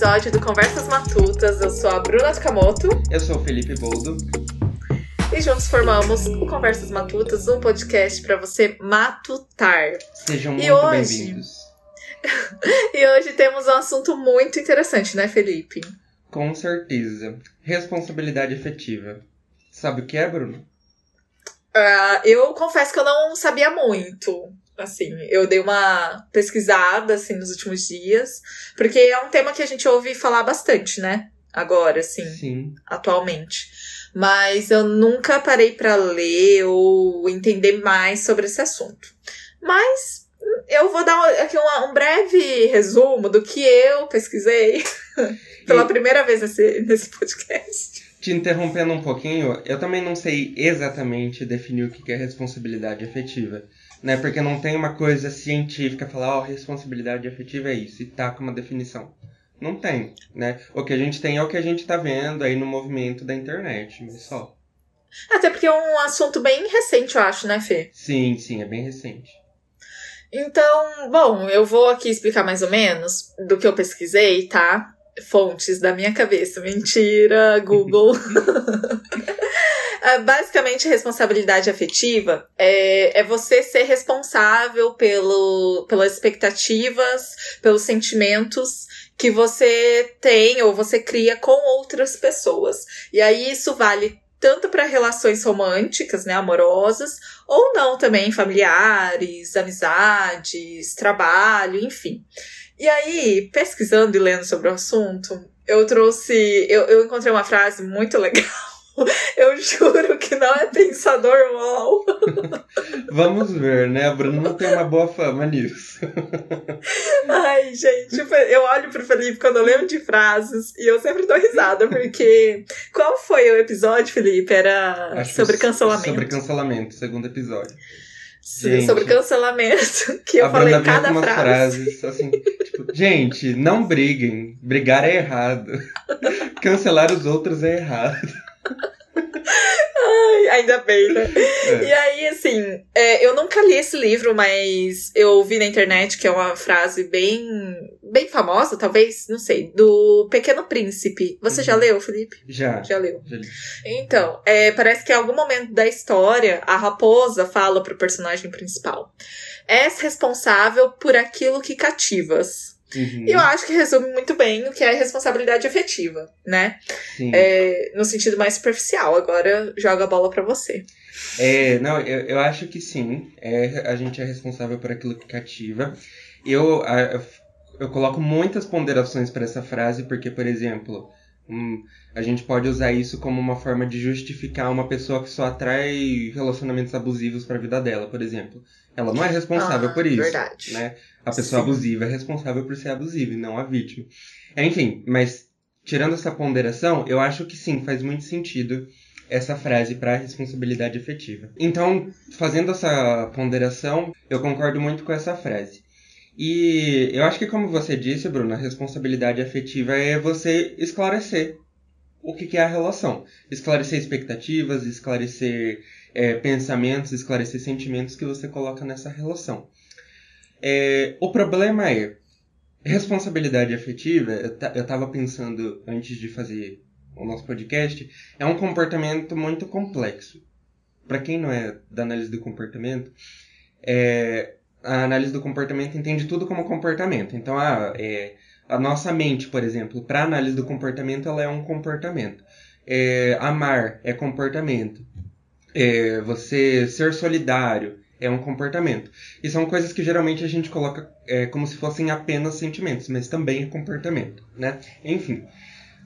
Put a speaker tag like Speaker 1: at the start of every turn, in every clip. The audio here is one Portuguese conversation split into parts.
Speaker 1: episódio do Conversas Matutas. Eu sou a Bruna Takamoto.
Speaker 2: Eu sou o Felipe Boldo.
Speaker 1: E juntos formamos o Conversas Matutas, um podcast para você matutar.
Speaker 2: Sejam muito hoje... bem-vindos.
Speaker 1: e hoje temos um assunto muito interessante, né, Felipe?
Speaker 2: Com certeza. Responsabilidade efetiva. Sabe o que é, Bruno?
Speaker 1: Uh, eu confesso que eu não sabia muito. Assim, eu dei uma pesquisada assim nos últimos dias, porque é um tema que a gente ouve falar bastante, né? Agora, assim,
Speaker 2: Sim.
Speaker 1: atualmente. Mas eu nunca parei para ler ou entender mais sobre esse assunto. Mas eu vou dar aqui um, um breve resumo do que eu pesquisei pela e... primeira vez nesse, nesse podcast.
Speaker 2: Te interrompendo um pouquinho, eu também não sei exatamente definir o que é responsabilidade efetiva né? Porque não tem uma coisa científica falar, ó, oh, responsabilidade afetiva é isso, e tá com uma definição. Não tem, né? O que a gente tem é o que a gente tá vendo aí no movimento da internet, mas só.
Speaker 1: Até porque é um assunto bem recente, eu acho, né, Fê?
Speaker 2: Sim, sim, é bem recente.
Speaker 1: Então, bom, eu vou aqui explicar mais ou menos do que eu pesquisei, tá? Fontes da minha cabeça. Mentira, Google. Ah, basicamente, responsabilidade afetiva é, é você ser responsável pelo, pelas expectativas, pelos sentimentos que você tem ou você cria com outras pessoas. E aí isso vale tanto para relações românticas, né, amorosas, ou não também familiares, amizades, trabalho, enfim. E aí, pesquisando e lendo sobre o assunto, eu trouxe, eu, eu encontrei uma frase muito legal eu juro que não é pensador mal.
Speaker 2: Vamos ver, né? A Bruna não tem uma boa fama nisso.
Speaker 1: Ai, gente, eu olho pro Felipe quando eu lembro de frases e eu sempre dou risada, porque. Qual foi o episódio, Felipe? Era Acho sobre cancelamento.
Speaker 2: Sobre cancelamento, segundo episódio.
Speaker 1: Sim, sobre cancelamento, que eu falei cada frase. frases
Speaker 2: assim, tipo, gente, não briguem. Brigar é errado. Cancelar os outros é errado.
Speaker 1: Ai, ainda bem, né? É. E aí, assim, é, eu nunca li esse livro, mas eu vi na internet que é uma frase bem, bem famosa, talvez, não sei, do Pequeno Príncipe. Você uhum. já leu, Felipe?
Speaker 2: Já.
Speaker 1: Já leu? Já. Então, é, parece que em algum momento da história, a raposa fala pro personagem principal: És responsável por aquilo que cativas. Uhum. E eu acho que resume muito bem o que é responsabilidade afetiva, né? É, no sentido mais superficial. Agora joga a bola para você.
Speaker 2: É, não, eu, eu acho que sim. É, a gente é responsável por aquilo que cativa. Eu, a, eu coloco muitas ponderações para essa frase, porque, por exemplo, hum, a gente pode usar isso como uma forma de justificar uma pessoa que só atrai relacionamentos abusivos para a vida dela, por exemplo. Ela não é responsável
Speaker 1: ah,
Speaker 2: por isso.
Speaker 1: Verdade.
Speaker 2: Né? A pessoa Sim. abusiva é responsável por ser abusiva e não a vítima. Enfim, mas tirando essa ponderação, eu acho que sim, faz muito sentido essa frase para responsabilidade efetiva. Então, fazendo essa ponderação, eu concordo muito com essa frase. E eu acho que, como você disse, Bruno, a responsabilidade afetiva é você esclarecer o que, é a relação. Esclarecer expectativas, esclarecer é, pensamentos, esclarecer sentimentos que você coloca nessa relação. É, o problema é, responsabilidade afetiva, eu estava pensando antes de fazer o nosso podcast, é um comportamento muito complexo. Para quem não é da análise do comportamento, é, a análise do comportamento entende tudo como comportamento. Então, ah, é, a nossa mente, por exemplo, para análise do comportamento, ela é um comportamento. É, amar é comportamento. É, você ser solidário é um comportamento. E são coisas que geralmente a gente coloca é, como se fossem apenas sentimentos, mas também é comportamento, né? Enfim,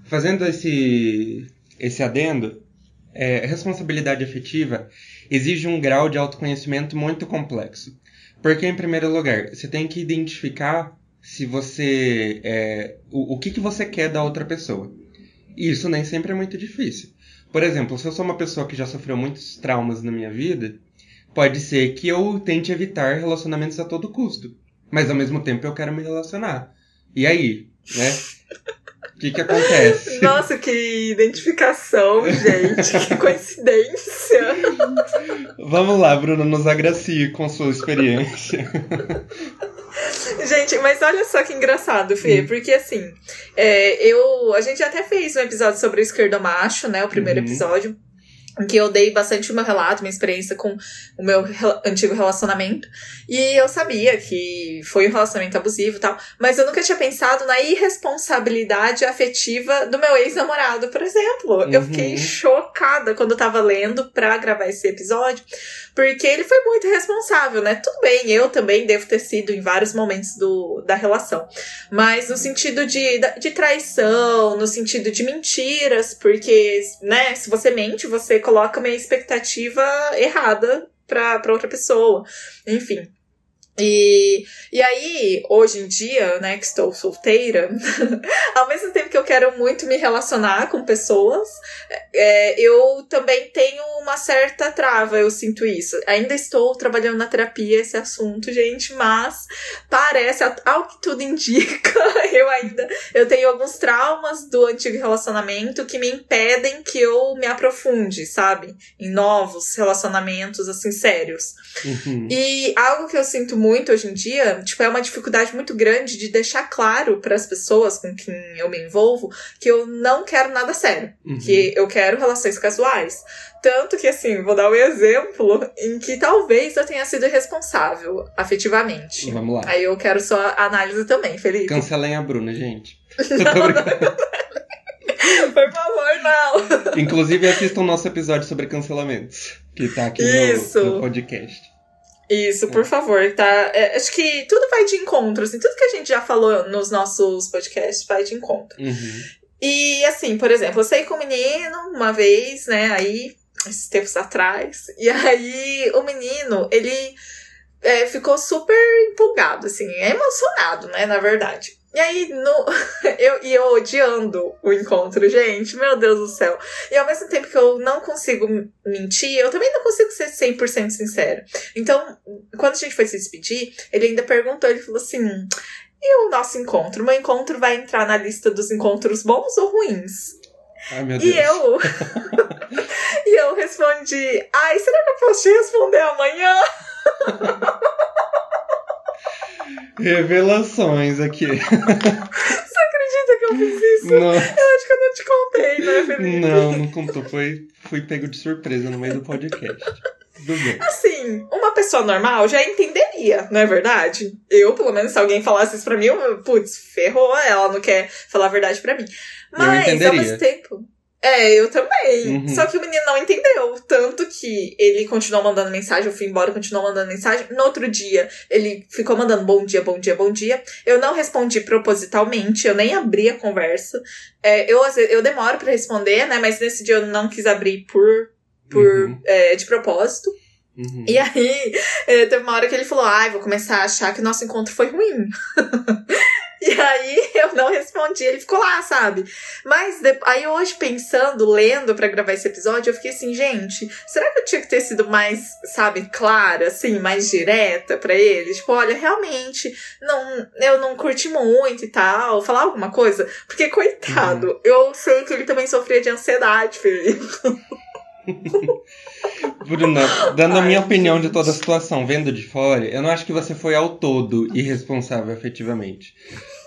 Speaker 2: fazendo esse, esse adendo, é, responsabilidade afetiva exige um grau de autoconhecimento muito complexo. Porque, em primeiro lugar, você tem que identificar se você. É, o, o que, que você quer da outra pessoa. E isso nem sempre é muito difícil. Por exemplo, se eu sou uma pessoa que já sofreu muitos traumas na minha vida, pode ser que eu tente evitar relacionamentos a todo custo. Mas ao mesmo tempo eu quero me relacionar. E aí, né? O que, que acontece?
Speaker 1: Nossa, que identificação, gente. que coincidência.
Speaker 2: Vamos lá, Bruno, nos agracie com sua experiência.
Speaker 1: Gente, mas olha só que engraçado, Fê,
Speaker 2: Hum.
Speaker 1: porque assim, é, eu. A gente até fez um episódio sobre o esquerdomacho, né? O primeiro
Speaker 2: Uhum.
Speaker 1: episódio. Em que eu dei bastante o meu relato, minha experiência com o meu rela- antigo relacionamento. E eu sabia que foi um relacionamento abusivo e tal, mas eu nunca tinha pensado na irresponsabilidade afetiva do meu ex-namorado, por exemplo. Eu
Speaker 2: Uhum.
Speaker 1: fiquei chocada quando eu tava lendo pra gravar esse episódio, porque ele foi muito responsável, né? Tudo bem, eu também devo ter sido em vários momentos do, da relação. Mas no sentido de, de traição, no sentido de mentiras, porque, né, se você mente, você coloca uma expectativa errada pra outra pessoa. Enfim. E, e aí, hoje em dia, né, que estou solteira, ao mesmo tempo que eu quero muito me relacionar com pessoas, é, eu também tenho uma certa trava, eu sinto isso. Ainda estou trabalhando na terapia esse assunto, gente, mas parece, ao que tudo indica, eu ainda eu tenho alguns traumas do antigo relacionamento que me impedem que eu me aprofunde, sabe? Em novos relacionamentos, assim, sérios.
Speaker 2: Uhum.
Speaker 1: E algo que eu sinto muito hoje em dia, tipo, é uma dificuldade muito grande de deixar claro para as pessoas com quem eu me envolvo que eu não quero nada sério,
Speaker 2: Uhum.
Speaker 1: que eu quero relações casuais. Tanto que, assim, vou dar um exemplo em que talvez eu tenha sido responsável afetivamente.
Speaker 2: Vamos lá.
Speaker 1: Aí eu quero sua análise também, Felipe.
Speaker 2: Cancelem a Bruna, gente.
Speaker 1: Por favor, não.
Speaker 2: Inclusive, assistam o nosso episódio sobre cancelamentos, que tá aqui no, no podcast.
Speaker 1: Isso, por favor, tá? É, acho que tudo vai de encontro, assim, tudo que a gente já falou nos nossos podcasts vai de encontro.
Speaker 2: Uhum.
Speaker 1: E assim, por exemplo, eu saí com um menino uma vez, né, aí, esses tempos atrás, e aí o menino, ele é, ficou super empolgado, assim, emocionado, né, na verdade. E aí, no, eu, e eu odiando o encontro, gente, meu Deus do céu. E ao mesmo tempo que eu não consigo mentir, eu também não consigo ser 100% sincero. Então, quando a gente foi se despedir, ele ainda perguntou, ele falou assim, e o nosso encontro? O meu encontro vai entrar na lista dos encontros bons ou ruins?
Speaker 2: Ai, meu Deus.
Speaker 1: E eu. e eu respondi: Ai, será que eu posso te responder amanhã?
Speaker 2: Revelações aqui.
Speaker 1: Você acredita que eu fiz isso?
Speaker 2: Não,
Speaker 1: Eu acho que eu não te contei, né, Felipe?
Speaker 2: não, não contou. Foi, fui pego de surpresa no meio do podcast. Tudo bem.
Speaker 1: Assim, uma pessoa normal já entenderia, não é verdade? Eu, pelo menos, se alguém falasse isso pra mim, eu, putz, ferrou, ela não quer falar a verdade pra mim. Mas, ao mesmo tempo. É, eu também.
Speaker 2: Uhum.
Speaker 1: Só que o menino não entendeu. Tanto que ele continuou mandando mensagem, eu fui embora, continuou mandando mensagem. No outro dia, ele ficou mandando bom dia, bom dia, bom dia. Eu não respondi propositalmente, eu nem abri a conversa. É, eu, eu demoro pra responder, né? Mas nesse dia eu não quis abrir por, por
Speaker 2: Uhum,
Speaker 1: é, de propósito.
Speaker 2: uhum.
Speaker 1: E aí, é, teve uma hora que ele falou: Ai, vou começar a achar que o nosso encontro foi ruim. e aí eu não respondi, ele ficou lá, sabe? Mas aí hoje, pensando, lendo pra gravar esse episódio, eu fiquei assim, gente, será que eu tinha que ter sido mais, sabe, clara, assim, mais direta pra ele? Tipo, olha, realmente, não, eu não curti muito e tal, falar alguma coisa. Porque, coitado, eu sei que ele também sofria de ansiedade, Felipe.
Speaker 2: Bruna, dando a minha
Speaker 1: Ai,
Speaker 2: opinião de toda a situação, vendo de fora, eu não acho que você foi ao todo irresponsável efetivamente.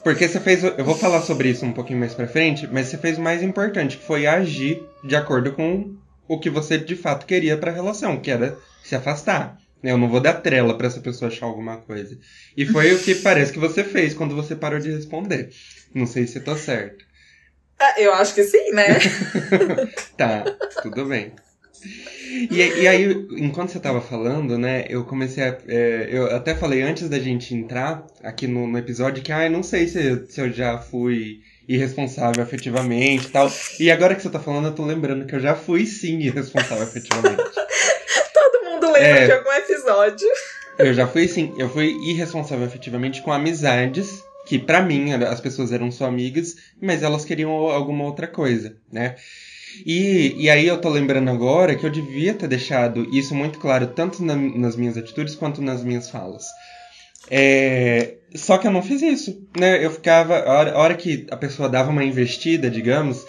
Speaker 2: Porque você fez. Eu vou falar sobre isso um pouquinho mais pra frente, mas você fez o mais importante, que foi agir de acordo com o que você de fato queria pra relação, que era se afastar. Eu não vou dar trela pra essa pessoa achar alguma coisa. E foi o que parece que você fez quando você parou de responder. Não sei se eu tô certo.
Speaker 1: Ah, Eu acho que sim, né?
Speaker 2: Tá, tudo bem. E, e aí, enquanto você tava falando, né, eu comecei a. é, eu até falei antes da gente entrar aqui no, no episódio que, ai, não sei se, eu- se eu já fui irresponsável afetivamente e tal. E agora que você tá falando, eu tô lembrando que eu já fui sim irresponsável afetivamente.
Speaker 1: Todo mundo lembra
Speaker 2: É.
Speaker 1: de algum episódio.
Speaker 2: Eu já fui sim, eu fui irresponsável afetivamente com amizades que pra mim as pessoas eram só amigas, mas elas queriam alguma outra coisa, né? E, e aí eu tô lembrando agora que eu devia ter deixado isso muito claro tanto na- nas minhas atitudes quanto nas minhas falas. É, só que eu não fiz isso, né? Eu ficava, a hora, a hora que a pessoa dava uma investida, digamos,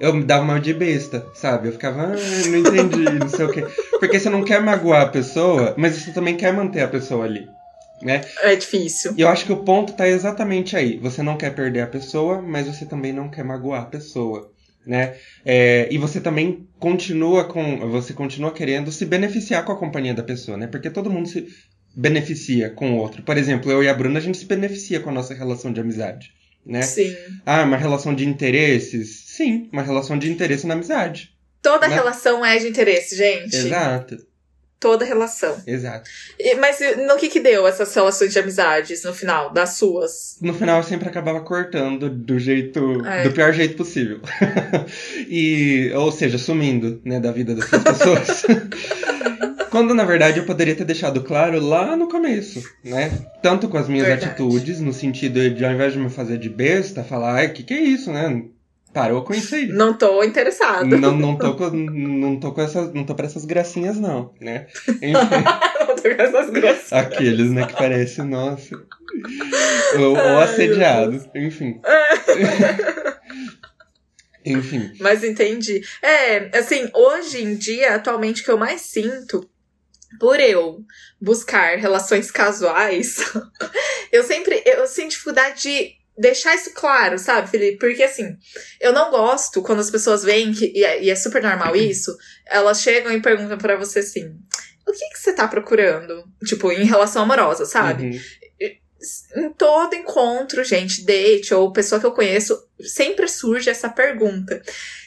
Speaker 2: eu me dava uma de besta, sabe? Eu ficava, ah, não entendi, não sei o quê. Porque você não quer magoar a pessoa, mas você também quer manter a pessoa ali. né?
Speaker 1: É difícil.
Speaker 2: E eu acho que o ponto tá exatamente aí. Você não quer perder a pessoa, mas você também não quer magoar a pessoa. Né? É, e você também continua com. Você continua querendo se beneficiar com a companhia da pessoa, né? Porque todo mundo se beneficia com o outro. Por exemplo, eu e a Bruna, a gente se beneficia com a nossa relação de amizade. Né?
Speaker 1: Sim.
Speaker 2: Ah, uma relação de interesses? Sim, uma relação de interesse na amizade.
Speaker 1: Toda
Speaker 2: Né?
Speaker 1: relação é de interesse, gente.
Speaker 2: Exato,
Speaker 1: Toda relação.
Speaker 2: exato.
Speaker 1: E- mas no que que deu essas relações de amizades no final, das suas?
Speaker 2: No final eu sempre acabava cortando do jeito.
Speaker 1: É.
Speaker 2: do pior jeito possível. e. Ou seja, sumindo, né, da vida dessas pessoas. Quando na verdade eu poderia ter deixado claro lá no começo, né? Tanto com as minhas
Speaker 1: Verdade.
Speaker 2: atitudes, no sentido de ao invés de me fazer de besta, falar, ai, que que é isso, né? Parou com isso aí.
Speaker 1: Não tô interessado.
Speaker 2: Não, não tô com, não tô com essas, não tô pra essas gracinhas não, né? Enfim,
Speaker 1: Não tô com essas graças.
Speaker 2: aqueles, né, que parece, nossa. Ou, ou
Speaker 1: Ai,
Speaker 2: assediado, enfim. Enfim,
Speaker 1: Mas entendi. É, assim, hoje em dia, atualmente, o que eu mais sinto, por eu buscar relações casuais, eu sempre, eu sinto dificuldade de deixar isso claro, sabe, Felipe? Porque, assim, eu não gosto quando as pessoas veem, que, e, é, e é super normal isso, elas chegam e perguntam pra você assim, o que que você tá procurando? Tipo, em relação amorosa, sabe?
Speaker 2: uhum.
Speaker 1: Em todo encontro, gente, date ou pessoa que eu conheço, sempre surge essa pergunta.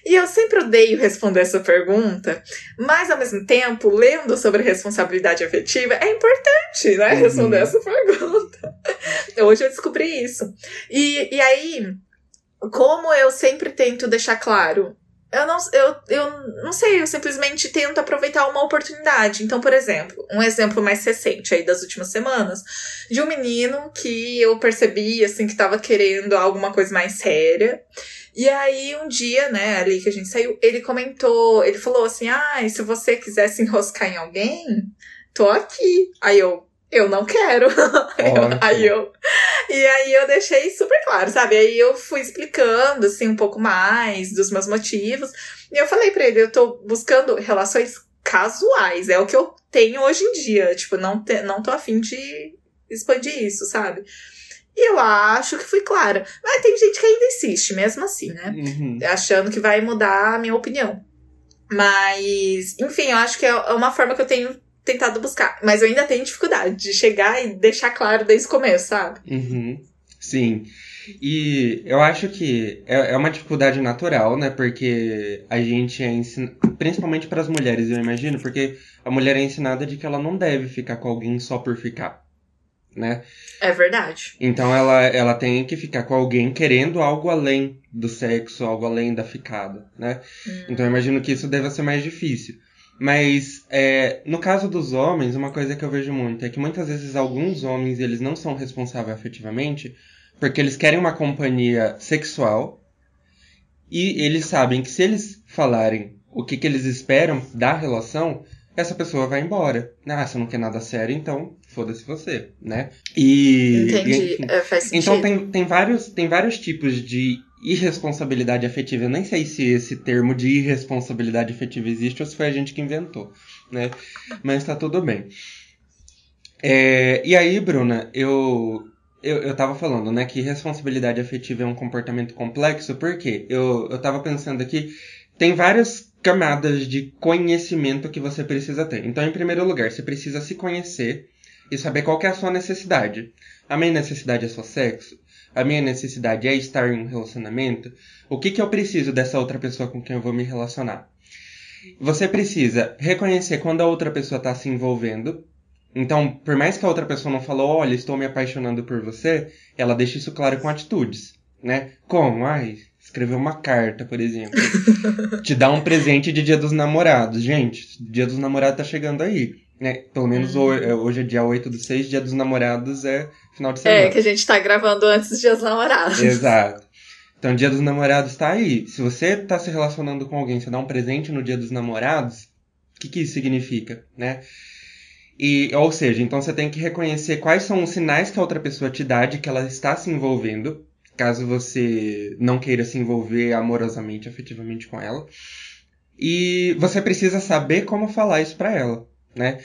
Speaker 1: E eu sempre odeio responder essa pergunta, mas ao mesmo tempo, lendo sobre responsabilidade afetiva, é importante, né?
Speaker 2: Uhum.
Speaker 1: Responder essa pergunta. Hoje eu descobri isso. E, e aí, como eu sempre tento deixar claro. Eu não, eu, eu não sei, eu simplesmente tento aproveitar uma oportunidade. Então, por exemplo, um exemplo mais recente aí das últimas semanas, de um menino que eu percebi, assim, que tava querendo alguma coisa mais séria. E aí, um dia, né, ali que a gente saiu, ele comentou, ele falou assim: ah, se você quiser se enroscar em alguém, tô aqui. Aí eu, eu não quero. Aí eu. E aí eu deixei super claro, sabe? Aí eu fui explicando, assim, um pouco mais dos meus motivos. E eu falei pra ele, eu tô buscando relações casuais, é o que eu tenho hoje em dia. Tipo, não, te, não tô afim de expandir isso, sabe? E eu acho que fui clara. Mas tem gente que ainda insiste, mesmo assim, né?
Speaker 2: Uhum.
Speaker 1: Achando que vai mudar a minha opinião. Mas, enfim, eu acho que é uma forma que eu tenho tentado buscar. Mas eu ainda tenho dificuldade de chegar e deixar claro desde o começo, sabe?
Speaker 2: Uhum. Sim. E eu acho que é é uma dificuldade natural, né? Porque a gente é ensinado, principalmente para as mulheres, eu imagino, porque a mulher é ensinada de que ela não deve ficar com alguém só por ficar, né?
Speaker 1: É verdade.
Speaker 2: Então ela, ela tem que ficar com alguém querendo algo além do sexo, algo além da ficada, né?
Speaker 1: Hum.
Speaker 2: Então eu imagino que isso deva ser mais difícil. Mas é, no caso dos homens, uma coisa que eu vejo muito é que muitas vezes alguns homens eles não são responsáveis afetivamente porque eles querem uma companhia sexual e eles sabem que se eles falarem o que, que eles esperam da relação, essa pessoa vai embora. Ah, você não quer nada sério, então foda-se você, né? E,
Speaker 1: Entendi.
Speaker 2: e, enfim,
Speaker 1: É, faz sentido.
Speaker 2: então tem, tem, vários, tem vários tipos de irresponsabilidade afetiva. Eu nem sei se esse termo de irresponsabilidade afetiva existe ou se foi a gente que inventou, né? Mas tá tudo bem. É, e aí, Bruna, eu, eu, eu tava falando, né, que responsabilidade afetiva é um comportamento complexo, porque eu, eu tava pensando aqui, tem várias camadas de conhecimento que você precisa ter. Então, em primeiro lugar, você precisa se conhecer e saber qual que é a sua necessidade. A minha necessidade é só sexo? A minha necessidade é estar em um relacionamento? O que, que eu preciso dessa outra pessoa com quem eu vou me relacionar? Você precisa reconhecer quando a outra pessoa está se envolvendo. Então, por mais que a outra pessoa não falou, olha, estou me apaixonando por você, ela deixa isso claro com atitudes, né? Como? Ai, escrever uma carta, por exemplo. Te dar um presente de Dia dos Namorados. Gente, Dia dos Namorados tá chegando aí. Né? Pelo menos
Speaker 1: Uhum.
Speaker 2: ho- hoje é dia 8 do 6, Dia dos Namorados é final de semana.
Speaker 1: É, que a gente tá gravando antes dos dias namorados.
Speaker 2: Exato. Então, Dia dos Namorados tá aí. Se você tá se relacionando com alguém, você dá um presente no Dia dos Namorados, o que, que isso significa, né? E, ou seja, então você tem que reconhecer quais são os sinais que a outra pessoa te dá de que ela está se envolvendo, caso você não queira se envolver amorosamente, afetivamente com ela. E você precisa saber como falar isso pra ela, né?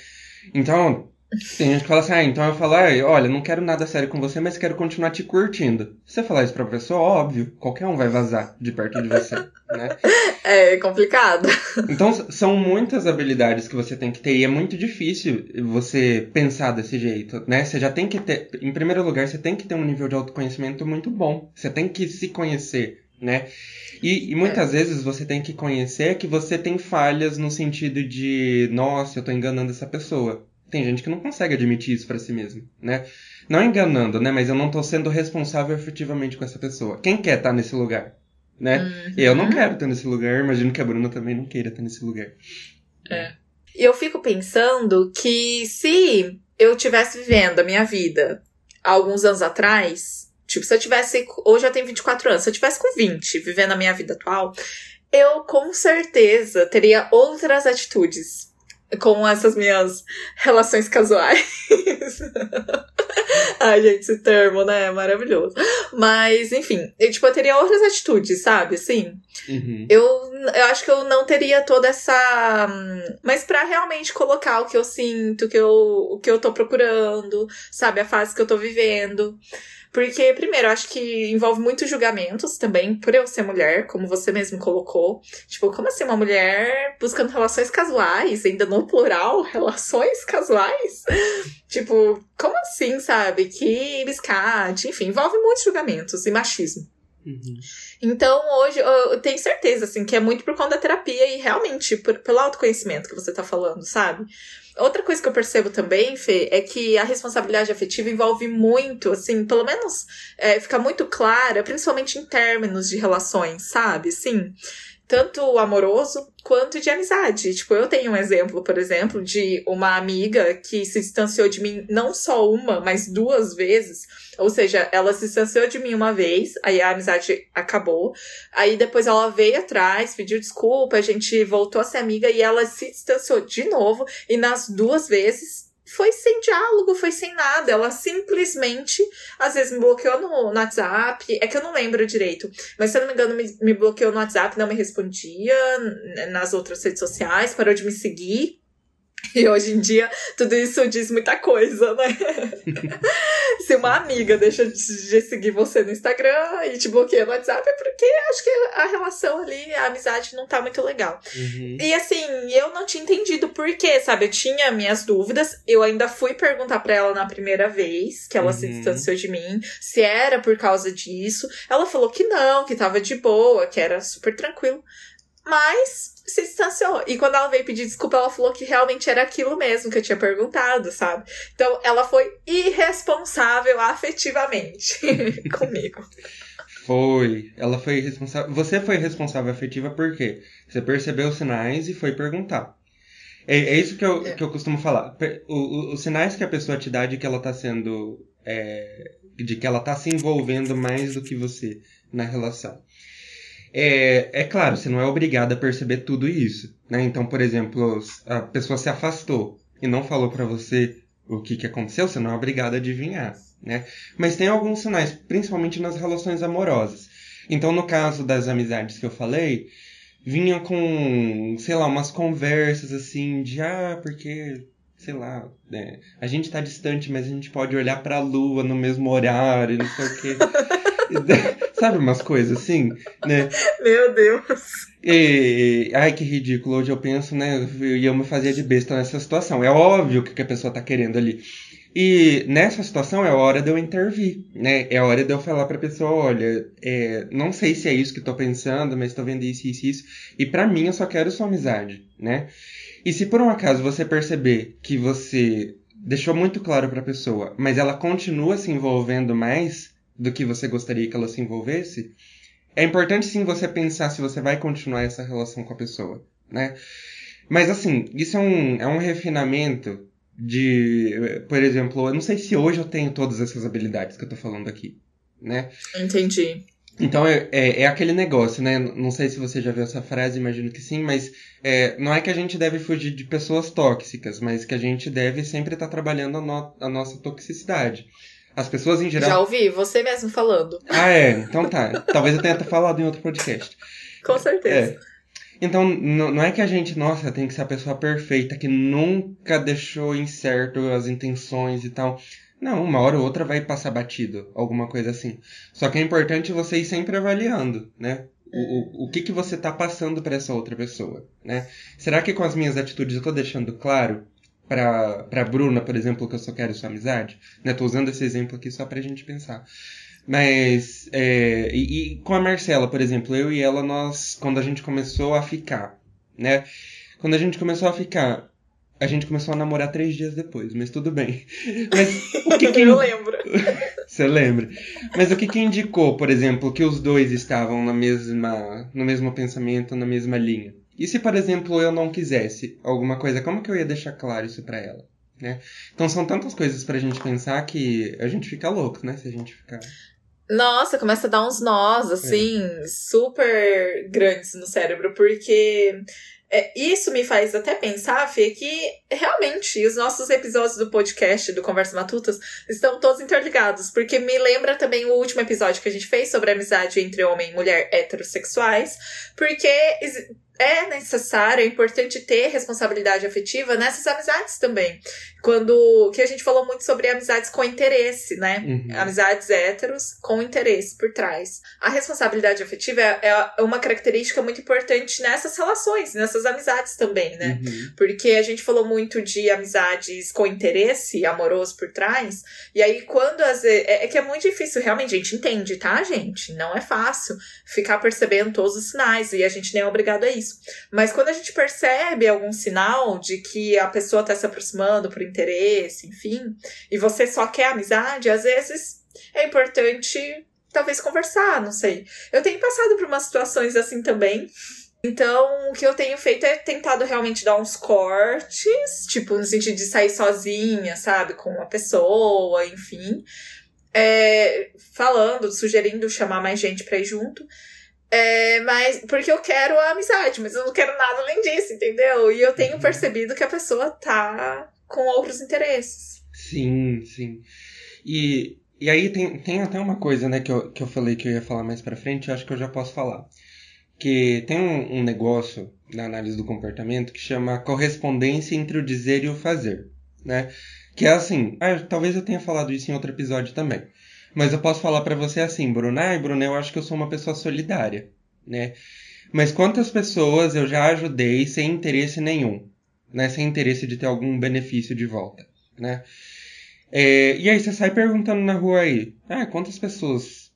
Speaker 2: Então, Tem gente que fala assim, ah, então eu falo, olha, não quero nada sério com você, mas quero continuar te curtindo. Se você falar isso pra pessoa, óbvio, qualquer um vai vazar de perto de você, né?
Speaker 1: É complicado.
Speaker 2: Então, são muitas habilidades que você tem que ter, e é muito difícil você pensar desse jeito, né? Você já tem que ter, em primeiro lugar, você tem que ter um nível de autoconhecimento muito bom. Você tem que se conhecer, né? E, e muitas é. vezes você tem que conhecer que você tem falhas no sentido de, nossa, eu tô enganando essa pessoa. Tem gente que não consegue admitir isso para si mesmo, né? Não enganando, né? Mas eu não tô sendo responsável efetivamente com essa pessoa. Quem quer estar tá nesse lugar? Né? Uhum. Eu não quero estar nesse lugar, imagino que a Bruna também não queira estar nesse lugar.
Speaker 1: É. E eu fico pensando que se eu tivesse vivendo a minha vida há alguns anos atrás, tipo, se eu tivesse. Hoje eu tenho 24 anos, se eu tivesse com 20 vivendo a minha vida atual, eu com certeza teria outras atitudes com essas minhas relações casuais. Ai, gente, esse termo, né? É maravilhoso. Mas, enfim, eu, tipo, eu teria outras atitudes, sabe? Assim,
Speaker 2: uhum.
Speaker 1: eu, eu acho que eu não teria toda essa. Mas para realmente colocar o que eu sinto, o que eu, o que eu tô procurando, sabe? A fase que eu tô vivendo. Porque, primeiro, eu acho que envolve muitos julgamentos também, por eu ser mulher, como você mesmo colocou. Tipo, como assim uma mulher buscando relações casuais, ainda no plural, relações casuais? tipo, como assim, sabe? Que biscate, enfim, envolve muitos julgamentos e machismo.
Speaker 2: Uhum.
Speaker 1: Então, hoje, eu tenho certeza, assim, que é muito por conta da terapia e realmente por, pelo autoconhecimento que você tá falando, sabe? Outra coisa que eu percebo também, Fê, é que a responsabilidade afetiva envolve muito, assim, pelo menos é, fica muito clara, principalmente em términos de relações, sabe? Sim tanto amoroso quanto de amizade. Tipo, eu tenho um exemplo, por exemplo, de uma amiga que se distanciou de mim não só uma, mas duas vezes. Ou seja, ela se distanciou de mim uma vez, aí a amizade acabou. Aí depois ela veio atrás, pediu desculpa, a gente voltou a ser amiga e ela se distanciou de novo. E nas duas vezes foi sem diálogo, foi sem nada. Ela simplesmente, às vezes, me bloqueou no, no WhatsApp. É que eu não lembro direito. Mas se eu não me engano, me, me bloqueou no WhatsApp, não me respondia nas outras redes sociais, parou de me seguir. E hoje em dia, tudo isso diz muita coisa, né? Se uma amiga deixa de seguir você no Instagram e te bloqueia no WhatsApp, é porque acho que a relação ali, a amizade não tá muito legal.
Speaker 2: Uhum.
Speaker 1: E assim, eu não tinha entendido por quê, sabe? Eu tinha minhas dúvidas, eu ainda fui perguntar pra ela na primeira vez que ela uhum. se distanciou de mim, se era por causa disso. Ela falou que não, que tava de boa, que era super tranquilo. Mas se distanciou. E quando ela veio pedir desculpa, ela falou que realmente era aquilo mesmo que eu tinha perguntado, sabe? Então ela foi irresponsável afetivamente comigo.
Speaker 2: Foi. Ela foi responsável. Você foi responsável afetiva por quê? Você percebeu os sinais e foi perguntar. É, é isso que eu, é. que eu costumo falar. O, o, os sinais que a pessoa te dá de que ela tá sendo. É, de que ela tá se envolvendo mais do que você na relação. É, é claro, você não é obrigado a perceber tudo isso. Né? Então, por exemplo, a pessoa se afastou e não falou para você o que, que aconteceu, você não é obrigado a adivinhar. Né? Mas tem alguns sinais, principalmente nas relações amorosas. Então, no caso das amizades que eu falei, vinha com, sei lá, umas conversas assim de ah, porque sei lá, né? a gente tá distante, mas a gente pode olhar para a lua no mesmo horário, não sei o quê. Sabe umas coisas assim, né?
Speaker 1: Meu Deus.
Speaker 2: E, ai, que ridículo. Hoje eu penso, né? E eu me fazia de besta nessa situação. É óbvio que a pessoa tá querendo ali. E nessa situação é hora de eu intervir, né? É hora de eu falar pra pessoa, olha, é, não sei se é isso que tô pensando, mas tô vendo isso, isso, isso. E para mim eu só quero sua amizade, né? E se por um acaso você perceber que você deixou muito claro pra pessoa, mas ela continua se envolvendo mais, do que você gostaria que ela se envolvesse, é importante sim você pensar se você vai continuar essa relação com a pessoa, né? Mas assim, isso é um, é um refinamento de, por exemplo, eu não sei se hoje eu tenho todas essas habilidades que eu tô falando aqui, né?
Speaker 1: Entendi.
Speaker 2: Então é, é, é, aquele negócio, né? Não sei se você já viu essa frase, imagino que sim, mas é, não é que a gente deve fugir de pessoas tóxicas, mas que a gente deve sempre estar tá trabalhando a, no, a nossa toxicidade. As pessoas em geral.
Speaker 1: Já ouvi, você mesmo falando.
Speaker 2: Ah, é? Então tá. Talvez eu tenha até falado em outro podcast.
Speaker 1: Com certeza.
Speaker 2: É. Então, não é que a gente, nossa, tem que ser a pessoa perfeita, que nunca deixou incerto as intenções e tal. Não, uma hora ou outra vai passar batido, alguma coisa assim. Só que é importante você ir sempre avaliando, né? O, o, o que, que você tá passando para essa outra pessoa, né? Será que com as minhas atitudes eu tô deixando claro pra, pra Bruna, por exemplo, que eu só quero sua amizade? Né? Tô usando esse exemplo aqui só pra gente pensar. Mas, é, e, e, com a Marcela, por exemplo, eu e ela, nós, quando a gente começou a ficar, né? Quando a gente começou a ficar, a gente começou a namorar três dias depois, mas tudo bem. Mas
Speaker 1: o que, que... Eu lembro.
Speaker 2: Você lembra? Mas o que, que indicou, por exemplo, que os dois estavam na mesma, no mesmo pensamento, na mesma linha? E se, por exemplo, eu não quisesse alguma coisa, como que eu ia deixar claro isso para ela? Né? Então são tantas coisas pra gente pensar que a gente fica louco, né? Se a gente ficar.
Speaker 1: Nossa, começa a dar uns nós, assim, é. super grandes no cérebro, porque é, isso me faz até pensar, Fê, que realmente os nossos episódios do podcast do Conversa Matutas estão todos interligados, porque me lembra também o último episódio que a gente fez sobre a amizade entre homem e mulher heterossexuais, porque é necessário, é importante ter responsabilidade afetiva nessas amizades também. Quando que a gente falou muito sobre amizades com interesse, né? Uhum. Amizades héteros com interesse por trás. A responsabilidade afetiva é, é uma característica muito importante nessas relações, nessas amizades também, né? Uhum. Porque a gente falou muito de amizades com interesse amoroso por trás, e aí quando às vezes, é, é que é muito difícil, realmente a gente entende, tá, gente? Não é fácil ficar percebendo todos os sinais e a gente nem é obrigado a isso. Mas quando a gente percebe algum sinal de que a pessoa está se aproximando por interesse, enfim, e você só quer amizade, às vezes é importante talvez conversar, não sei. Eu tenho passado por umas situações assim também. Então, o que eu tenho feito é tentado realmente dar uns cortes, tipo, no sentido de sair sozinha, sabe, com uma pessoa, enfim. É, falando, sugerindo chamar mais gente pra ir junto. É, mas porque eu quero a amizade, mas eu não quero nada além disso, entendeu? E eu tenho uhum. percebido que a pessoa tá com outros interesses.
Speaker 2: Sim, sim. E, e aí tem, tem até uma coisa, né, que eu, que eu falei que eu ia falar mais pra frente, eu acho que eu já posso falar. Que tem um, um negócio na análise do comportamento que chama correspondência entre o dizer e o fazer, né? Que é assim, ah, talvez eu tenha falado isso em outro episódio também. Mas eu posso falar para você assim, Bruna, ai, Bruna, eu acho que eu sou uma pessoa solidária, né? Mas quantas pessoas eu já ajudei sem interesse nenhum? né? Sem interesse de ter algum benefício de volta, né? É, e aí você sai perguntando na rua aí, ah, quantas pessoas,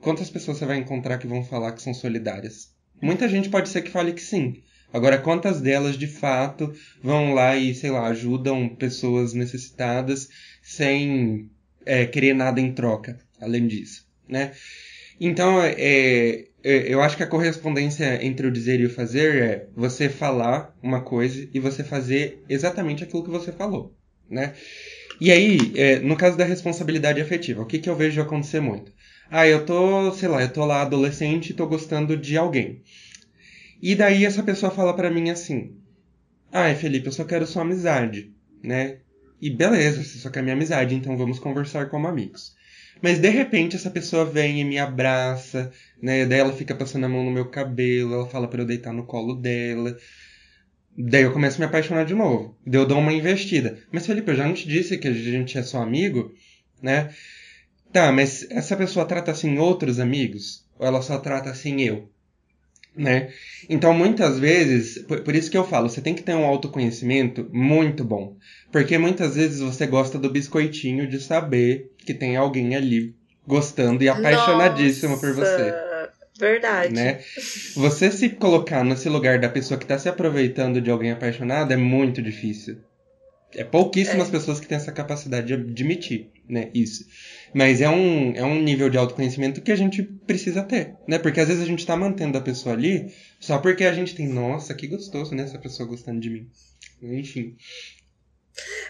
Speaker 2: quantas pessoas você vai encontrar que vão falar que são solidárias? Muita gente pode ser que fale que sim. Agora, quantas delas de fato vão lá e, sei lá, ajudam pessoas necessitadas sem é, querer nada em troca, além disso, né? Então, é, é, eu acho que a correspondência entre o dizer e o fazer é você falar uma coisa e você fazer exatamente aquilo que você falou, né? E aí, é, no caso da responsabilidade afetiva, o que, que eu vejo acontecer muito? Ah, eu tô, sei lá, eu tô lá adolescente e tô gostando de alguém. E daí essa pessoa fala para mim assim: Ah, Felipe, eu só quero sua amizade, né? E beleza, você só quer minha amizade, então vamos conversar como amigos. Mas de repente essa pessoa vem e me abraça, né? Daí ela fica passando a mão no meu cabelo, ela fala para eu deitar no colo dela. Daí eu começo a me apaixonar de novo. Daí eu dou uma investida. Mas Felipe, eu já não te disse que a gente é só amigo, né? Tá, mas essa pessoa trata assim outros amigos? Ou ela só trata assim eu? Né? Então, muitas vezes, por, por, isso que eu falo, você tem que ter um autoconhecimento muito bom. Porque muitas vezes você gosta do biscoitinho de saber que tem alguém ali gostando e apaixonadíssimo Nossa, por você.
Speaker 1: Verdade.
Speaker 2: Né? Você se colocar nesse lugar da pessoa que está se aproveitando de alguém apaixonado é muito difícil. É pouquíssimas é. pessoas que têm essa capacidade de admitir, né, isso. Mas é um, é um nível de autoconhecimento que a gente precisa ter, né? Porque às vezes a gente está mantendo a pessoa ali só porque a gente tem, nossa, que gostoso, né, essa pessoa gostando de mim. Enfim.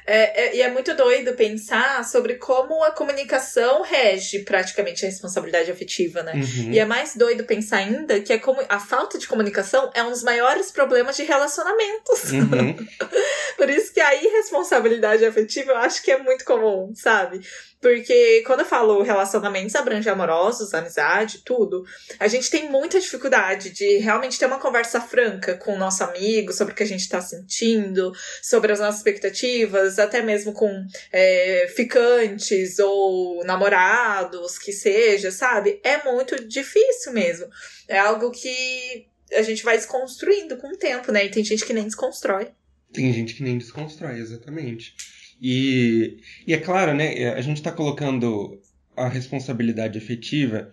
Speaker 1: É, é, e é muito doido pensar sobre como a comunicação rege praticamente a responsabilidade afetiva, né? Uhum. E é mais doido pensar ainda que a, a falta de comunicação é um dos maiores problemas de relacionamentos. Uhum. Por isso que a irresponsabilidade afetiva eu acho que é muito comum, sabe? Porque quando eu falo relacionamentos abrange amorosos, amizade, tudo, a gente tem muita dificuldade de realmente ter uma conversa franca com o nosso amigo sobre o que a gente tá sentindo, sobre as nossas expectativas, até mesmo com é, ficantes ou namorados, que seja, sabe? É muito difícil mesmo. É algo que a gente vai desconstruindo com o tempo, né? E tem gente que nem desconstrói.
Speaker 2: Tem gente que nem desconstrói, exatamente. E, e é claro, né? A gente está colocando a responsabilidade efetiva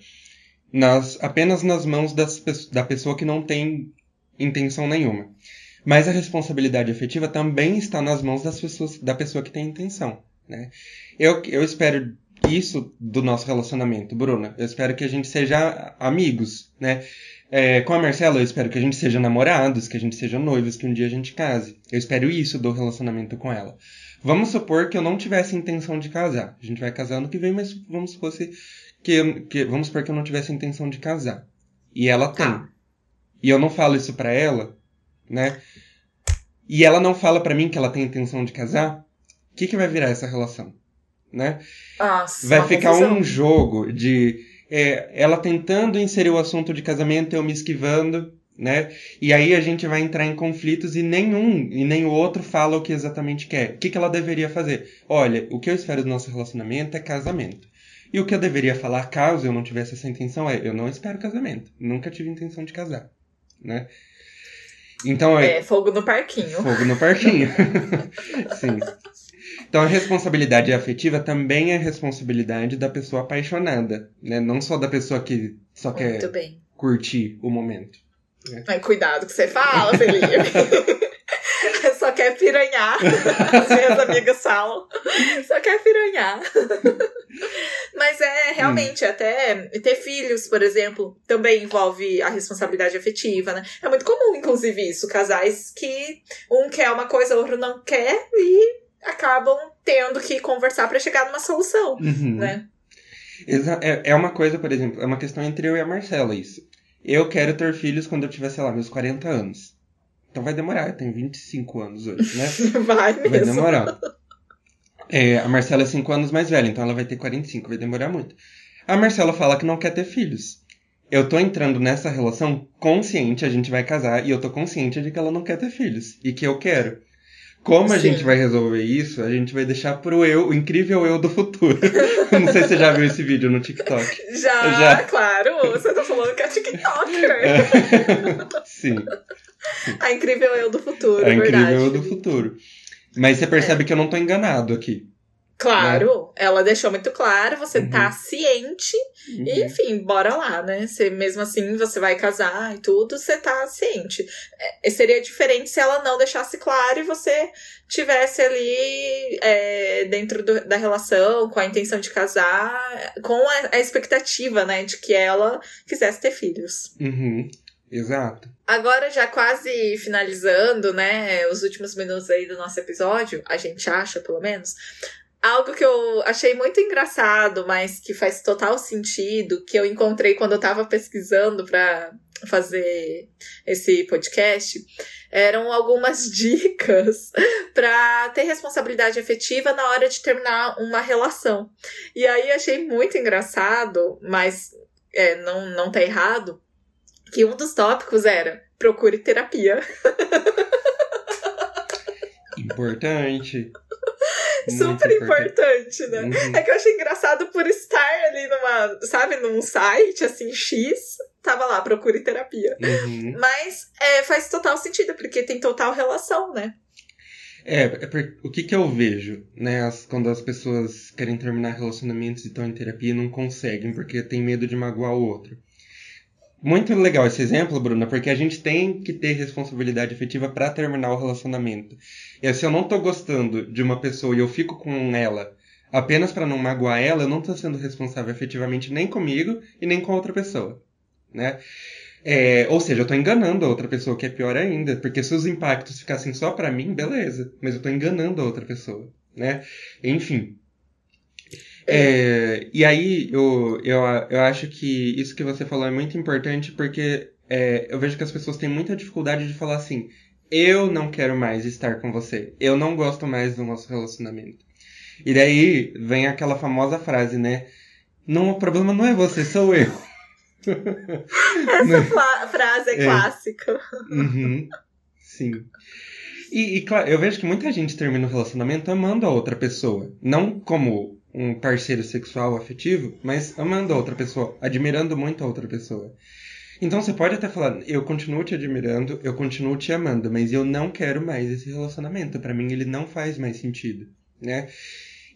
Speaker 2: nas, apenas nas mãos das, da pessoa que não tem intenção nenhuma. Mas a responsabilidade efetiva também está nas mãos das pessoas, da pessoa que tem intenção. Né? Eu, eu espero isso do nosso relacionamento, Bruna. Eu espero que a gente seja amigos, né? É, com a Marcela, eu espero que a gente seja namorados, que a gente seja noivos, que um dia a gente case. Eu espero isso do relacionamento com ela. Vamos supor que eu não tivesse intenção de casar. A gente vai casar ano que vem, mas vamos supor que, que vamos supor que eu não tivesse intenção de casar. E ela tem. Tá. E eu não falo isso pra ela, né? E ela não fala para mim que ela tem intenção de casar. O que, que vai virar essa relação? Né?
Speaker 1: Nossa,
Speaker 2: vai ficar confusão. um jogo de é, ela tentando inserir o assunto de casamento, eu me esquivando, né? E aí a gente vai entrar em conflitos e nenhum e nem o outro fala o que exatamente quer. O que, que ela deveria fazer? Olha, o que eu espero do nosso relacionamento é casamento. E o que eu deveria falar caso eu não tivesse essa intenção é: eu não espero casamento. Nunca tive intenção de casar, né? Então
Speaker 1: é. É, fogo no parquinho.
Speaker 2: Fogo no parquinho. Sim. Então a responsabilidade afetiva também é responsabilidade da pessoa apaixonada, né? Não só da pessoa que só Muito quer bem. curtir o momento.
Speaker 1: Né? Mas cuidado que você fala, Felipe. só quer piranhar. As minhas amigas falam. Só quer piranhar. Mas é realmente, hum. até ter filhos, por exemplo, também envolve a responsabilidade afetiva, né? É muito comum, inclusive, isso. Casais que um quer uma coisa, o outro não quer e acabam tendo que conversar para chegar numa solução, uhum. né?
Speaker 2: É, é uma coisa, por exemplo, é uma questão entre eu e a Marcela, isso. Eu quero ter filhos quando eu tiver, sei lá, meus 40 anos. Então vai demorar, eu tenho 25 anos hoje, né?
Speaker 1: vai mesmo.
Speaker 2: Vai demorar. É, a Marcela é 5 anos mais velha, então ela vai ter 45, vai demorar muito. A Marcela fala que não quer ter filhos. Eu tô entrando nessa relação consciente, a gente vai casar, e eu tô consciente de que ela não quer ter filhos. E que eu quero. Como a Sim. gente vai resolver isso, a gente vai deixar pro eu, o incrível eu do futuro. Não sei se você já viu esse vídeo no TikTok.
Speaker 1: Já, já. claro. Você tá falando que é TikToker. É.
Speaker 2: Sim.
Speaker 1: A incrível eu do futuro,
Speaker 2: A incrível eu do futuro. Mas você percebe é. que eu não tô enganado aqui.
Speaker 1: Claro, né? ela deixou muito claro, você tá uhum. tá ciente, uhum. e enfim, bora lá, né? Você, mesmo assim, você vai casar e tudo, você tá ciente. É, seria diferente se ela não deixasse claro e você tivesse ali é, dentro do, da relação, com a intenção de casar, com a, a, expectativa, né, de que ela quisesse ter filhos.
Speaker 2: Uhum. Exato.
Speaker 1: Agora, já quase finalizando, né, os últimos minutos aí do nosso episódio, a gente acha, pelo menos, algo que eu achei muito engraçado, mas que faz total sentido, que eu encontrei quando eu tava pesquisando para fazer esse podcast, eram algumas dicas para ter responsabilidade afetiva na hora de terminar uma relação. E aí achei muito engraçado, mas é, não, não tá errado, que um dos tópicos era procure terapia.
Speaker 2: Importante.
Speaker 1: Super importante, né? Uhum. É que eu achei engraçado por estar ali numa, sabe, num site assim, X, tava lá, procure terapia.
Speaker 2: Uhum.
Speaker 1: Mas é, faz total sentido, porque tem total relação, né?
Speaker 2: É, é o que que eu vejo, né, as, quando as pessoas querem terminar relacionamentos e estão em terapia e não conseguem, porque tem medo de magoar o outro. Muito legal esse exemplo, Bruna, porque a gente tem que ter responsabilidade efetiva para terminar o relacionamento. E se eu não tô gostando de uma pessoa e eu fico com ela apenas para não magoar ela, eu não tô sendo responsável efetivamente nem comigo e nem com outra pessoa, né? É, ou seja, eu tô enganando a outra pessoa, que é pior ainda, porque se os impactos ficassem só para mim, beleza, mas eu tô enganando a outra pessoa, né? Enfim, é, e aí, eu, eu, eu acho que isso que você falou é muito importante porque é, eu vejo que as pessoas têm muita dificuldade de falar assim: eu não quero mais estar com você, eu não gosto mais do nosso relacionamento. E daí vem aquela famosa frase, né? Não, o problema não é você, sou eu.
Speaker 1: Essa frase é, é, clássica.
Speaker 2: Uhum. Sim. E, e, claro, eu vejo que muita gente termina um relacionamento amando a outra pessoa. Não como um parceiro sexual afetivo, mas amando a outra pessoa, admirando muito a outra pessoa. Então você pode até falar, eu continuo te admirando, eu continuo te amando, mas eu não quero mais esse relacionamento. Para mim ele não faz mais sentido, né?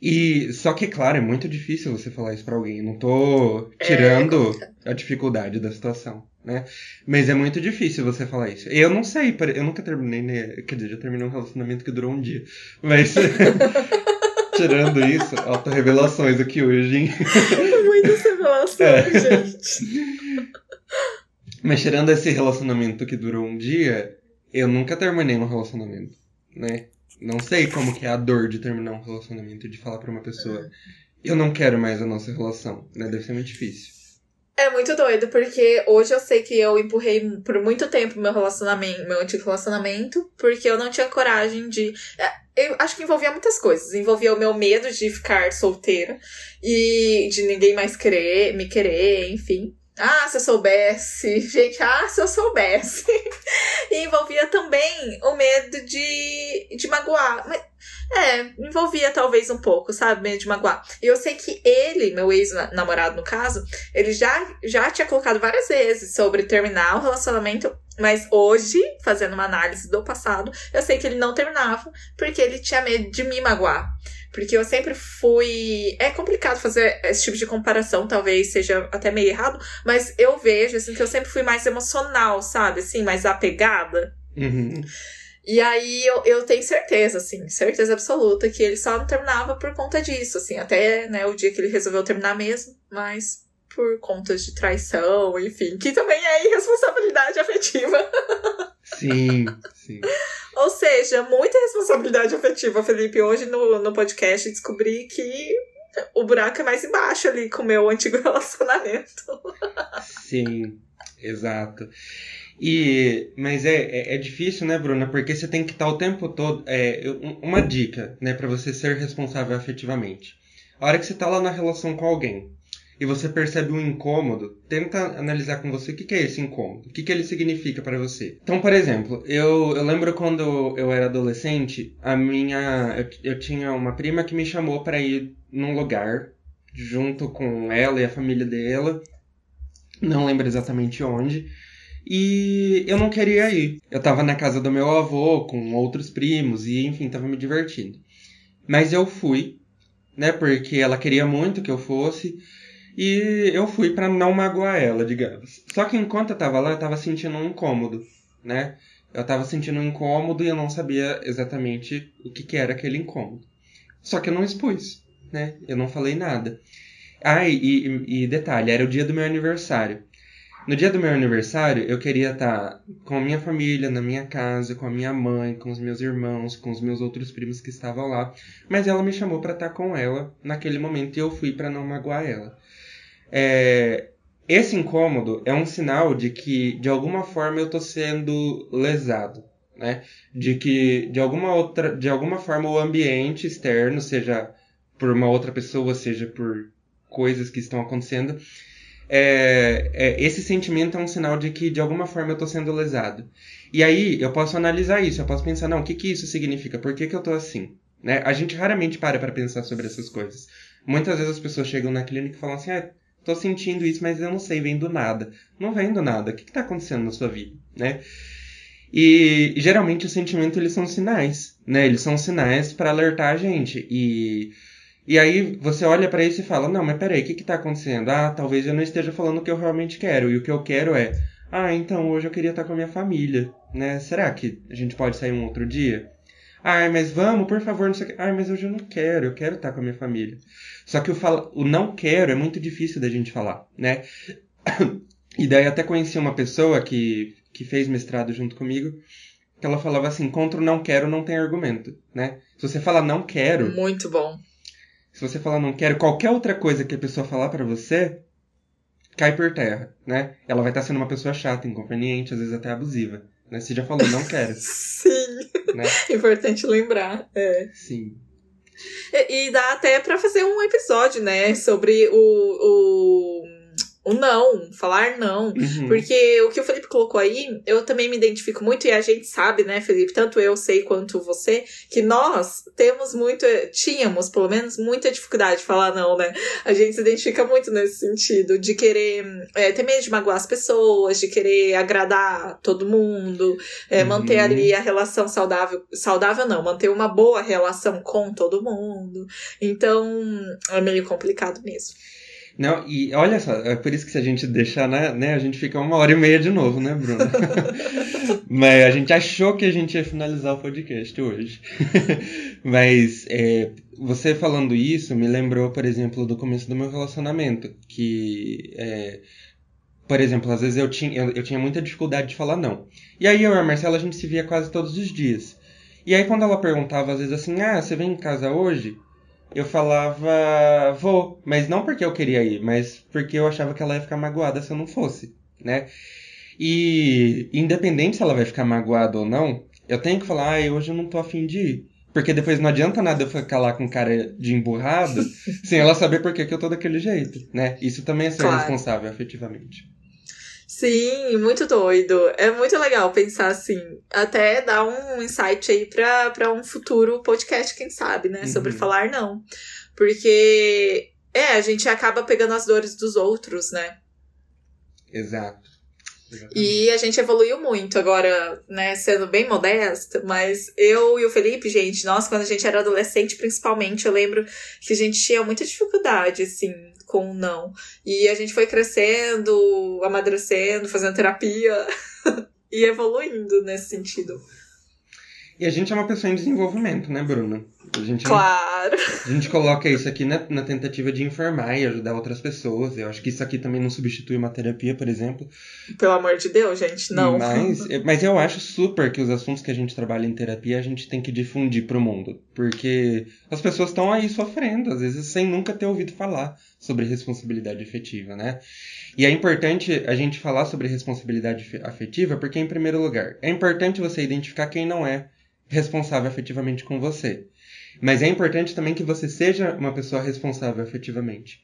Speaker 2: E só que claro, é muito difícil você falar isso para alguém. Eu não tô tirando é, a dificuldade da situação, né? Mas é muito difícil você falar isso. Eu não sei, eu nunca terminei, né? quer dizer, já terminei um relacionamento que durou um dia. Mas tirando isso, auto-revelações aqui hoje, hein?
Speaker 1: Muitas revelações, é. gente.
Speaker 2: Mas tirando esse relacionamento que durou um dia, eu nunca terminei um relacionamento, né? Não sei como que é a dor de terminar um relacionamento, de falar para uma pessoa, eu não quero mais a nossa relação, né? Deve ser muito difícil.
Speaker 1: É muito doido, porque hoje eu sei que eu empurrei por muito tempo meu relacionamento, meu antigo relacionamento, porque eu não tinha coragem de. É, eu acho que envolvia muitas coisas. Envolvia o meu medo de ficar solteira e de ninguém mais querer, me querer, enfim. Ah, se eu soubesse. Gente, ah, se eu soubesse. e envolvia também o medo de, de magoar. Mas, é, envolvia talvez um pouco, sabe? Medo de magoar. E eu sei que ele, meu ex-namorado no caso, ele já, já tinha colocado várias vezes sobre terminar o relacionamento. Mas hoje, fazendo uma análise do passado, eu sei que ele não terminava porque ele tinha medo de me magoar. Porque eu sempre fui. É complicado fazer esse tipo de comparação, talvez seja até meio errado, mas eu vejo, assim, que eu sempre fui mais emocional, sabe? Assim, mais apegada.
Speaker 2: Uhum.
Speaker 1: E aí eu, eu tenho certeza, assim, certeza absoluta que ele só não terminava por conta disso, assim, até né, o dia que ele resolveu terminar mesmo, mas por contas de traição, enfim, que também é irresponsabilidade afetiva.
Speaker 2: Sim, sim.
Speaker 1: Ou seja, muita responsabilidade afetiva, Felipe. Hoje no, no podcast descobri que o buraco é mais embaixo ali com o meu antigo relacionamento.
Speaker 2: Sim, exato. E, mas é, é, é, difícil, né, Bruna? Porque você tem que estar o tempo todo. É, uma dica, né, para você ser responsável afetivamente. A hora que você tá lá na relação com alguém, e você percebe um incômodo, tenta analisar com você o que, que é esse incômodo, o que, que ele significa para você. Então, por exemplo, eu, eu lembro quando eu era adolescente, a minha eu, eu tinha uma prima que me chamou para ir num lugar junto com ela e a família dela, não lembro exatamente onde. E eu não queria ir. Eu tava na casa do meu avô com outros primos e enfim, tava me divertindo. Mas eu fui, né, porque ela queria muito que eu fosse. E eu fui para não magoar ela, digamos. Só que enquanto eu tava lá, eu tava sentindo um incômodo, né? Eu tava sentindo um incômodo e eu não sabia exatamente o que, que era aquele incômodo. Só que eu não expus, né? Eu não falei nada. Ah, e, e, e detalhe, era o dia do meu aniversário. No dia do meu aniversário, eu queria estar com a minha família, na minha casa, com a minha mãe, com os meus irmãos, com os meus outros primos que estavam lá. Mas ela me chamou para estar com ela naquele momento e eu fui para não magoar ela. É, esse incômodo é um sinal de que, de alguma forma, eu estou sendo lesado. Né? De que, de alguma, outra, de alguma forma, o ambiente externo, seja por uma outra pessoa, seja por coisas que estão acontecendo, é, é, esse sentimento é um sinal de que de alguma forma eu estou sendo lesado. E aí eu posso analisar isso, eu posso pensar, não, o que, que isso significa? Por que, que eu estou assim? Né? A gente raramente para para pensar sobre essas coisas. Muitas vezes as pessoas chegam na clínica e falam assim, ah, tô sentindo isso, mas eu não sei, vem do nada. Não vem do nada. O que está acontecendo na sua vida, né? E, e geralmente os sentimentos eles são sinais, né? Eles são sinais para alertar a gente. E, e aí você olha para isso e fala: Não, mas peraí, o que está acontecendo? Ah, talvez eu não esteja falando o que eu realmente quero. E o que eu quero é: Ah, então hoje eu queria estar com a minha família, né? Será que a gente pode sair um outro dia? Ai, mas vamos, por favor, não sei o que. Ai, mas hoje eu não quero, eu quero estar com a minha família. Só que o, fala, o não quero é muito difícil da gente falar, né? E daí até conheci uma pessoa que, que fez mestrado junto comigo, que ela falava assim, contra o não quero não tem argumento, né? Se você fala não quero...
Speaker 1: Muito bom.
Speaker 2: Se você falar não quero, qualquer outra coisa que a pessoa falar para você, cai por terra, né? Ela vai estar sendo uma pessoa chata, inconveniente, às vezes até abusiva. Né? Você já falou, não quero.
Speaker 1: Sim. Né? Importante lembrar. É.
Speaker 2: Sim.
Speaker 1: E, e dá até para fazer um episódio, né, sobre o, o o não, falar não.
Speaker 2: Uhum.
Speaker 1: Porque o que o Felipe colocou aí, eu também me identifico muito, e a gente sabe, né, Felipe, tanto eu sei quanto você, que nós temos muito, tínhamos, pelo menos, muita dificuldade de falar não, né? A gente se identifica muito nesse sentido, de querer é, ter medo de magoar as pessoas, de querer agradar todo mundo, é,
Speaker 2: Uhum.
Speaker 1: manter ali a relação saudável. Saudável não, manter uma boa relação com todo mundo. Então, é meio complicado mesmo.
Speaker 2: Não, e olha só, é por isso que se a gente deixar, né, né, a gente fica uma hora e meia de novo, né, Bruno? Mas a gente achou que a gente ia finalizar o podcast hoje. Mas é, você falando isso me lembrou, por exemplo, do começo do meu relacionamento, que, é, por exemplo, às vezes eu tinha, eu, eu tinha muita dificuldade de falar não. E aí eu e a Marcela, a gente se via quase todos os dias. E aí quando ela perguntava, às vezes assim, ah, você vem em casa hoje? Eu falava, vou, mas não porque eu queria ir, mas porque eu achava que ela ia ficar magoada se eu não fosse, né? E independente se ela vai ficar magoada ou não, eu tenho que falar, ah, hoje eu não tô afim de ir. Porque depois não adianta nada eu ficar lá com cara de emburrado sem ela saber por que, que eu tô daquele jeito, né? Isso também é ser
Speaker 1: Claro.
Speaker 2: responsável afetivamente.
Speaker 1: Sim, muito doido. É muito legal pensar assim. Até dar um insight aí pra, pra um futuro podcast, quem sabe, né? Sobre
Speaker 2: Uhum.
Speaker 1: falar não. Porque, é, a gente acaba pegando as dores dos outros, né?
Speaker 2: Exato. Exatamente.
Speaker 1: E a gente evoluiu muito agora, né? Sendo bem modesta, mas eu e o Felipe, gente, nossa, quando a gente era adolescente, principalmente, eu lembro que a gente tinha muita dificuldade, assim, com não. E a gente foi crescendo, amadurecendo, fazendo terapia e evoluindo nesse sentido.
Speaker 2: E a gente é uma pessoa em desenvolvimento, né, Bruna? A gente,
Speaker 1: Claro.
Speaker 2: a gente coloca isso aqui na, na tentativa de informar e ajudar outras pessoas. Eu acho que isso aqui também não substitui uma terapia, por exemplo.
Speaker 1: Pelo amor de Deus, gente, não.
Speaker 2: Mas, mas eu acho super que os assuntos que a gente trabalha em terapia a gente tem que difundir pro mundo. Porque as pessoas estão aí sofrendo, às vezes sem nunca ter ouvido falar sobre responsabilidade afetiva, né? E é importante a gente falar sobre responsabilidade fe- afetiva porque, em primeiro lugar, é importante você identificar quem não é responsável afetivamente com você. Mas é importante também que você seja uma pessoa responsável afetivamente.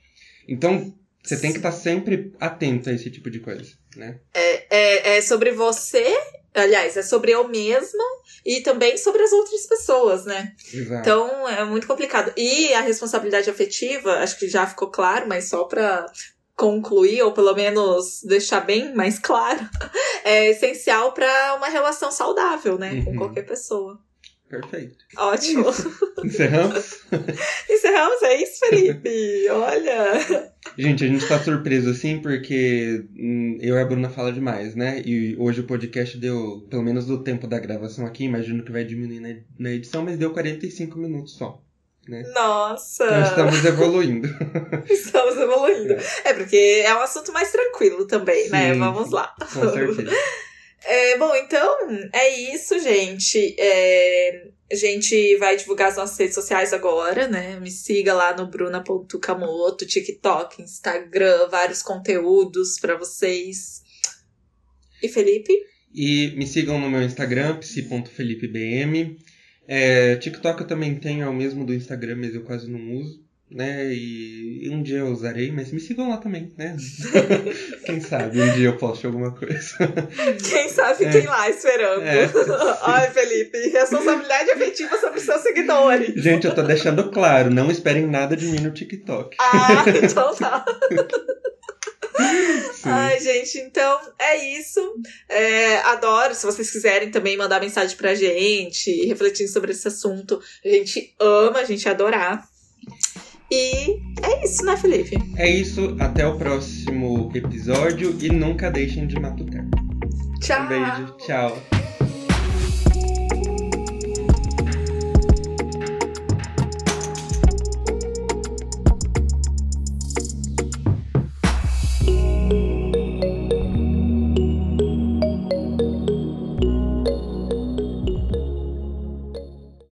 Speaker 2: Então, você tem que estar sempre atento a esse tipo de coisa, né?
Speaker 1: É, é sobre você, aliás, é sobre eu mesma e também sobre as outras pessoas, né?
Speaker 2: Exato.
Speaker 1: Então é muito complicado. E a responsabilidade afetiva, acho que já ficou claro, mas só pra concluir, ou pelo menos deixar bem mais claro, é essencial pra uma relação saudável, né? Com
Speaker 2: Uhum.
Speaker 1: qualquer pessoa.
Speaker 2: Perfeito.
Speaker 1: Ótimo.
Speaker 2: Encerramos?
Speaker 1: Encerramos, é isso, Felipe. Olha.
Speaker 2: Gente, a gente tá surpreso assim porque hum, eu e a Bruna fala demais, né? E hoje o podcast deu, pelo menos do tempo da gravação aqui, imagino que vai diminuir na, na edição, mas deu 45 minutos só.
Speaker 1: Nossa.
Speaker 2: Então estamos evoluindo.
Speaker 1: Estamos evoluindo. É porque é um assunto mais tranquilo também, né?
Speaker 2: Sim,
Speaker 1: Vamos
Speaker 2: sim.
Speaker 1: lá.
Speaker 2: Com certeza.
Speaker 1: É, bom, então é isso, gente. É, a gente vai divulgar as nossas redes sociais agora, né? Me siga lá no bruna.camoto, TikTok, Instagram, vários conteúdos pra vocês. E Felipe?
Speaker 2: E me sigam no meu Instagram, psi.felipebm. É, TikTok eu também tenho, é o mesmo do Instagram, mas eu quase não uso. Né? E um dia eu usarei, mas me sigam lá também, né? Quem sabe um dia eu poste alguma coisa.
Speaker 1: Quem sabe
Speaker 2: É.
Speaker 1: quem lá esperando.
Speaker 2: É.
Speaker 1: Ai, Felipe, responsabilidade afetiva sobre os seus seguidores.
Speaker 2: Gente, eu tô deixando claro, não esperem nada de mim no TikTok.
Speaker 1: Ah, então tá.
Speaker 2: Sim.
Speaker 1: Ai, gente, então é isso. É, adoro. Se vocês quiserem também mandar mensagem pra gente, refletindo sobre esse assunto, a gente ama, a gente adorar. E é isso, né, Felipe?
Speaker 2: É isso, até o próximo episódio e nunca deixem de matucar.
Speaker 1: Tchau.
Speaker 2: Um beijo, tchau.